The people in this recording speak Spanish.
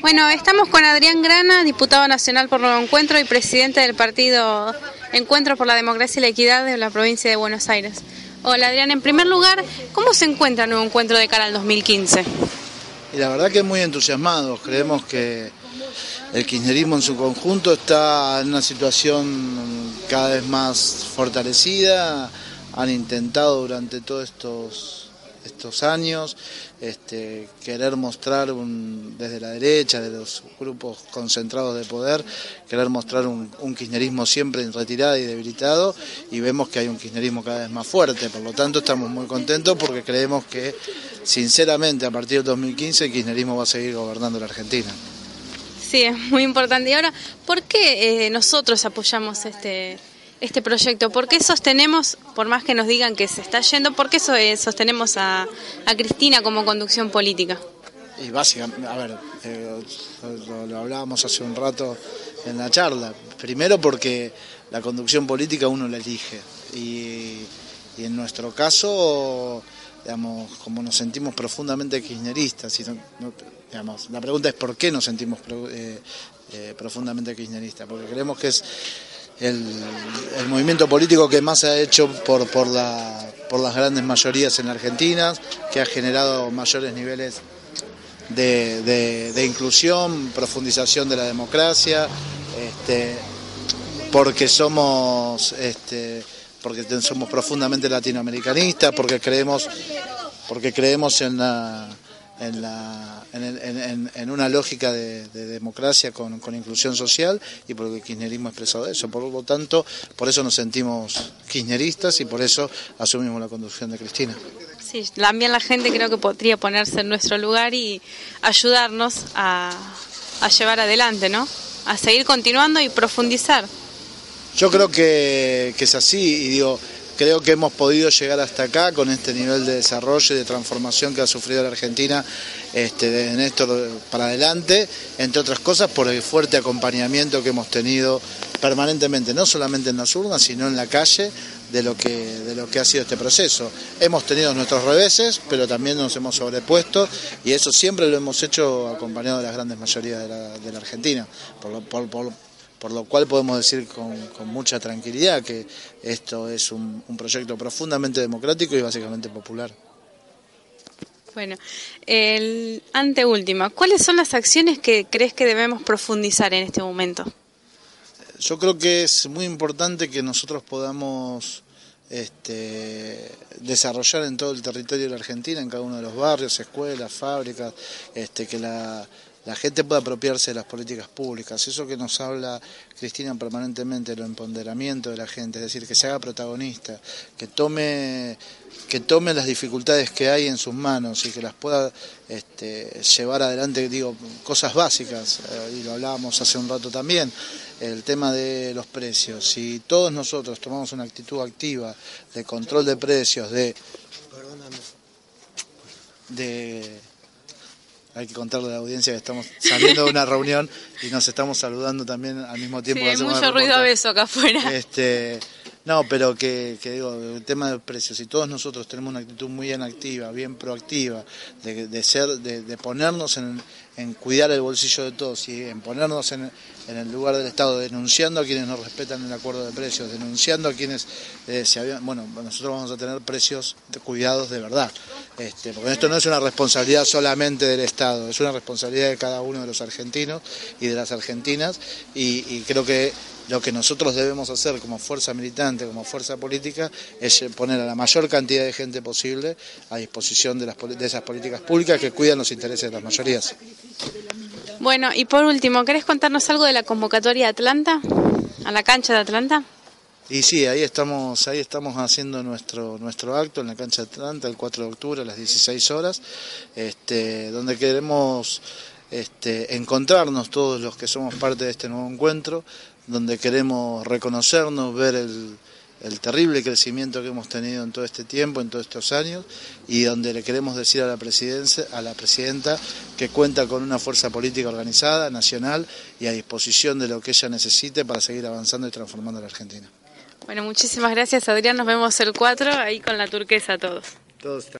Bueno, estamos con Adrián Grana, diputado nacional por Nuevo Encuentro y presidente del partido Encuentro por la Democracia y la Equidad de la provincia de Buenos Aires. Hola Adrián, en primer lugar, ¿cómo se encuentra Nuevo Encuentro de cara al 2015? Y la verdad que muy entusiasmados, creemos que el kirchnerismo en su conjunto está en una situación cada vez más fortalecida, han intentado durante todos estos estos años, este, querer mostrar desde la derecha, de los grupos concentrados de poder, querer mostrar un, kirchnerismo siempre en retirada y debilitado y vemos que hay un kirchnerismo cada vez más fuerte, por lo tanto estamos muy contentos porque creemos que sinceramente a partir del 2015 el kirchnerismo va a seguir gobernando la Argentina. Sí, es muy importante. Y ahora, ¿por qué eh, nosotros apoyamos este, este proyecto? ¿Por qué sostenemos, por más que nos digan que se está yendo, por qué eh, sostenemos a, Cristina como conducción política? Y básicamente, a ver, eh, lo, hablábamos hace un rato en la charla. Primero porque la conducción política uno la elige. Y, en nuestro caso, digamos, como nos sentimos profundamente kirchneristas, digamos, la pregunta es por qué nos sentimos eh, profundamente kirchneristas, porque creemos que es el, movimiento político que más se ha hecho por, por, la, por las grandes mayorías en Argentina, que ha generado mayores niveles de, inclusión, profundización de la democracia, este, porque somos este, porque somos profundamente latinoamericanistas, porque creemos, porque creemos en la en, la, en, una lógica de, democracia con, inclusión social y porque el kirchnerismo ha expresado eso. Por lo tanto, por eso nos sentimos kirchneristas y por eso asumimos la conducción de Cristina. Sí, también la gente creo que podría ponerse en nuestro lugar y ayudarnos a, a llevar adelante, ¿no? A seguir continuando y profundizar. Yo creo que, que es así y digo, Creo que hemos podido llegar hasta acá con este nivel de desarrollo y de transformación que ha sufrido la Argentina este, en esto para adelante, entre otras cosas por el fuerte acompañamiento que hemos tenido permanentemente, no solamente en las urnas, sino en la calle, de lo que, de lo que ha sido este proceso. Hemos tenido nuestros reveses, pero también nos hemos sobrepuesto y eso siempre lo hemos hecho acompañado de las grandes mayorías de la, de la Argentina. Por lo cual podemos decir con, mucha tranquilidad que esto es un, proyecto profundamente democrático y básicamente popular. Bueno, el anteúltima, ¿cuáles son las acciones que crees que debemos profundizar en este momento? Yo creo que es muy importante que nosotros podamos este, desarrollar en todo el territorio de la Argentina, en cada uno de los barrios, escuelas, fábricas, este, que la, la gente pueda apropiarse de las políticas públicas. Eso que nos habla Cristina permanentemente, el empoderamiento de la gente, es decir, que se haga protagonista, que tome, que tome las dificultades que hay en sus manos y que las pueda este, llevar adelante, digo, cosas básicas, eh, y lo hablábamos hace un rato también, el tema de los precios. Si todos nosotros tomamos una actitud activa de control de precios, de... de hay que contarle a la audiencia que estamos saliendo de una reunión y nos estamos saludando también al mismo tiempo. Sí, hay mucho ruido a beso acá afuera. Este, no, pero que, digo, el tema de precios, si todos nosotros tenemos una actitud muy bien activa, bien proactiva, de, ser, de, ponernos en, cuidar el bolsillo de todos y en ponernos en, el lugar del Estado, denunciando a quienes no respetan el acuerdo de precios, denunciando a quienes eh, se habían, bueno, nosotros vamos a tener precios de cuidados de verdad, este, porque esto no es una responsabilidad solamente del Estado, es una responsabilidad de cada uno de los argentinos y de las argentinas y creo que lo que nosotros debemos hacer como fuerza militante, como fuerza política, es poner a la mayor cantidad de gente posible a disposición de, las, de esas políticas públicas que cuidan los intereses de las mayorías. Bueno, y por último, ¿querés contarnos algo de la convocatoria de Atlanta, a la cancha de Atlanta? Y sí, ahí estamos, ahí estamos haciendo nuestro, nuestro acto en la cancha de Atlanta el 4 de octubre a las 16 horas, este, donde queremos este, encontrarnos todos los que somos parte de este nuevo encuentro, donde queremos reconocernos, ver el, terrible crecimiento que hemos tenido en todo este tiempo, en todos estos años, y donde le queremos decir a la, presidencia, a la presidenta que cuenta con una fuerza política organizada, nacional y a disposición de lo que ella necesite para seguir avanzando y transformando a la Argentina. Bueno, muchísimas gracias Adrián, nos vemos el 4 ahí con la turquesa todos. Todos